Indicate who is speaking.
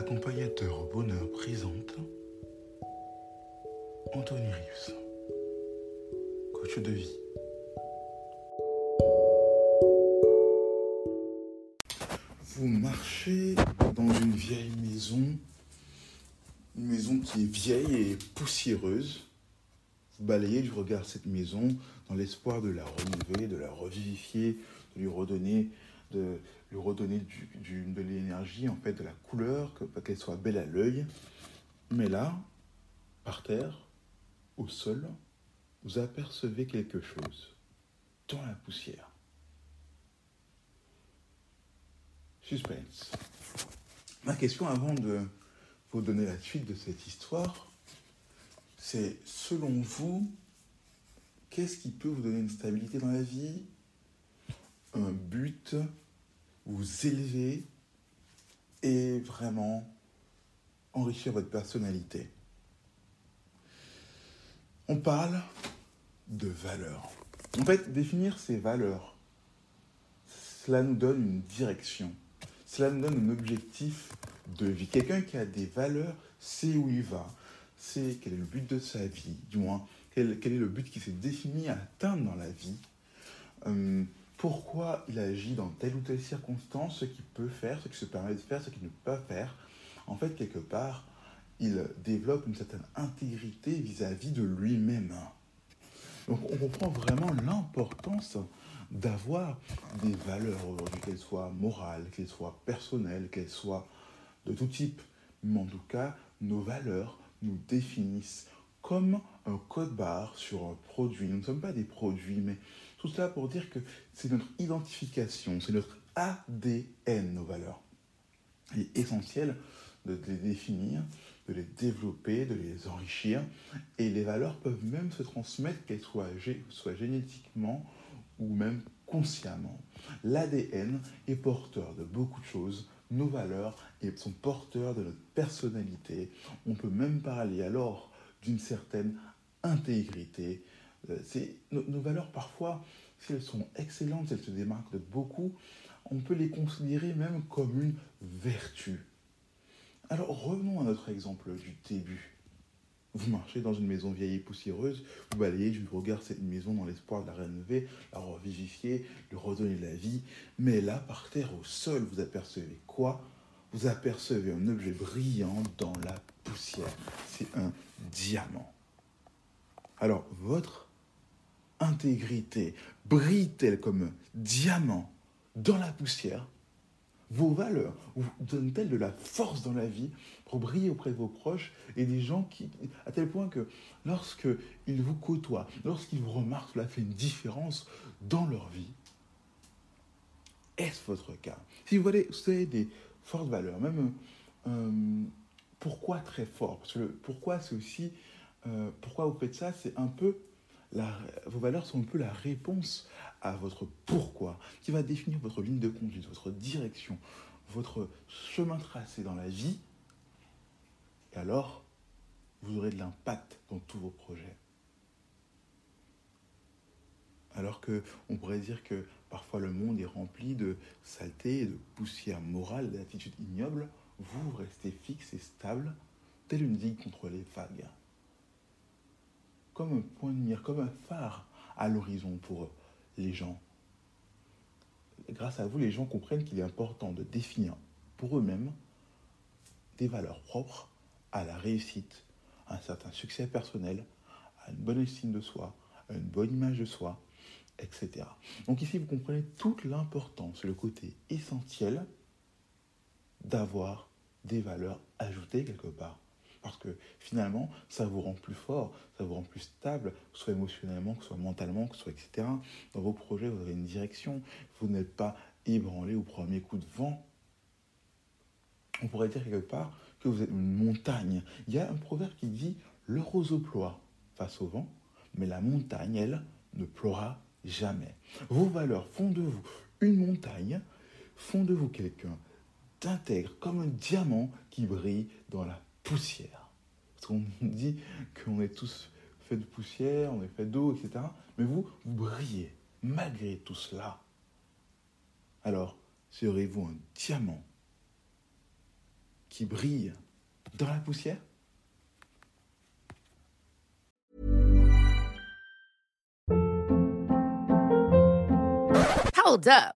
Speaker 1: Accompagnateur bonheur présente Anthony Rius, coach de vie. Vous marchez dans une vieille maison, une maison qui est vieille et poussiéreuse. Vous balayez du regard cette maison dans l'espoir de la renouveler, de la revivifier, de lui redonner, de lui redonner du- de l'énergie, en fait, de la couleur, que- qu'elle soit belle à l'œil. Mais là, par terre, au sol, vous apercevez quelque chose dans la poussière. Suspense. Ma question avant de vous donner la suite de cette histoire, c'est selon vous, qu'est-ce qui peut vous donner une stabilité dans la vie, un but, vous élever et vraiment enrichir votre personnalité On parle de valeurs. En fait, définir ces valeurs, cela nous donne une direction. Cela nous donne un objectif de vie. Quelqu'un qui a des valeurs sait où il va, sait quel est le but de sa vie, du moins quel, quel est le but qui s'est défini à atteindre dans la vie, Euh, pourquoi il agit dans telle ou telle circonstance, ce qu'il peut faire, ce qu'il se permet de faire, ce qu'il ne peut pas faire. En fait, quelque part, il développe une certaine intégrité vis-à-vis de lui-même. Donc on comprend vraiment l'importance d'avoir des valeurs aujourd'hui, qu'elles soient morales, qu'elles soient personnelles, qu'elles soient de tout type. Mais en tout cas, nos valeurs nous définissent comme un code barre sur un produit. Nous ne sommes pas des produits, mais tout cela pour dire que c'est notre identification, c'est notre ADN, nos valeurs. Il est essentiel de les définir, de les développer, de les enrichir. Et les valeurs peuvent même se transmettre, qu'elles soient, gé- soient génétiquement ou même consciemment. L'ADN est porteur de beaucoup de choses. Nos valeurs sont porteurs de notre personnalité. On peut même parler alors d'une certaine intégrité. Euh, nos, nos valeurs, parfois, si elles sont excellentes, si elles se démarquent de beaucoup, on peut les considérer même comme une vertu. Alors revenons à notre exemple du début. Vous marchez dans une maison vieille et poussiéreuse, vous balayez du regard cette maison dans l'espoir de la rénover, la revivifier, lui redonner de la vie. Mais là, par terre, au sol, vous apercevez quoi? Vous apercevez un objet brillant dans la poussière. C'est un diamant. Alors, votre intégrité brille-t-elle comme un diamant dans la poussière Vos valeurs vous donnent-elles de la force dans la vie pour briller auprès de vos proches et des gens qui, à tel point que lorsque ils vous côtoient, lorsqu'ils vous remarquent, cela fait une différence dans leur vie. Est-ce votre cas? Si vous avez, vous avez des fortes valeurs, même euh, pourquoi très fort? Parce que pourquoi c'est aussi euh, pourquoi vous faites ça, c'est un peu vos valeurs sont un peu la réponse à votre pourquoi, qui va définir votre ligne de conduite, votre direction, votre chemin tracé dans la vie. Et alors, vous aurez de l'impact dans tous vos projets. Alors que on pourrait dire que parfois le monde est rempli de saleté, de poussière morale, d'attitudes ignobles, vous restez fixe et stable, tel une digue contre les vagues. Un point de mire, comme un phare à l'horizon pour les gens. Grâce à vous, les gens comprennent qu'il est important de définir pour eux-mêmes des valeurs propres à la réussite, à un certain succès personnel, à une bonne estime de soi, à une bonne image de soi, etc. Donc ici, vous comprenez toute l'importance, le côté essentiel d'avoir des valeurs ajoutées quelque part. Parce que finalement, ça vous rend plus fort, ça vous rend plus stable, que ce soit émotionnellement, que ce soit mentalement, que ce soit etc. Dans vos projets, vous avez une direction. Vous n'êtes pas ébranlé au premier coup de vent. On pourrait dire quelque part que vous êtes une montagne. Il y a un proverbe qui dit Le roseau ploie face au vent, mais la montagne, elle, ne pleura jamais. Vos valeurs font de vous une montagne, font de vous quelqu'un d'intègre, comme un diamant qui brille dans la poussière. Parce qu'on dit qu'on est tous faits de poussière, on est fait d'eau, etc. Mais vous, vous brillez malgré tout cela. Alors, serez-vous un diamant qui brille dans la poussière?
Speaker 2: Hold up.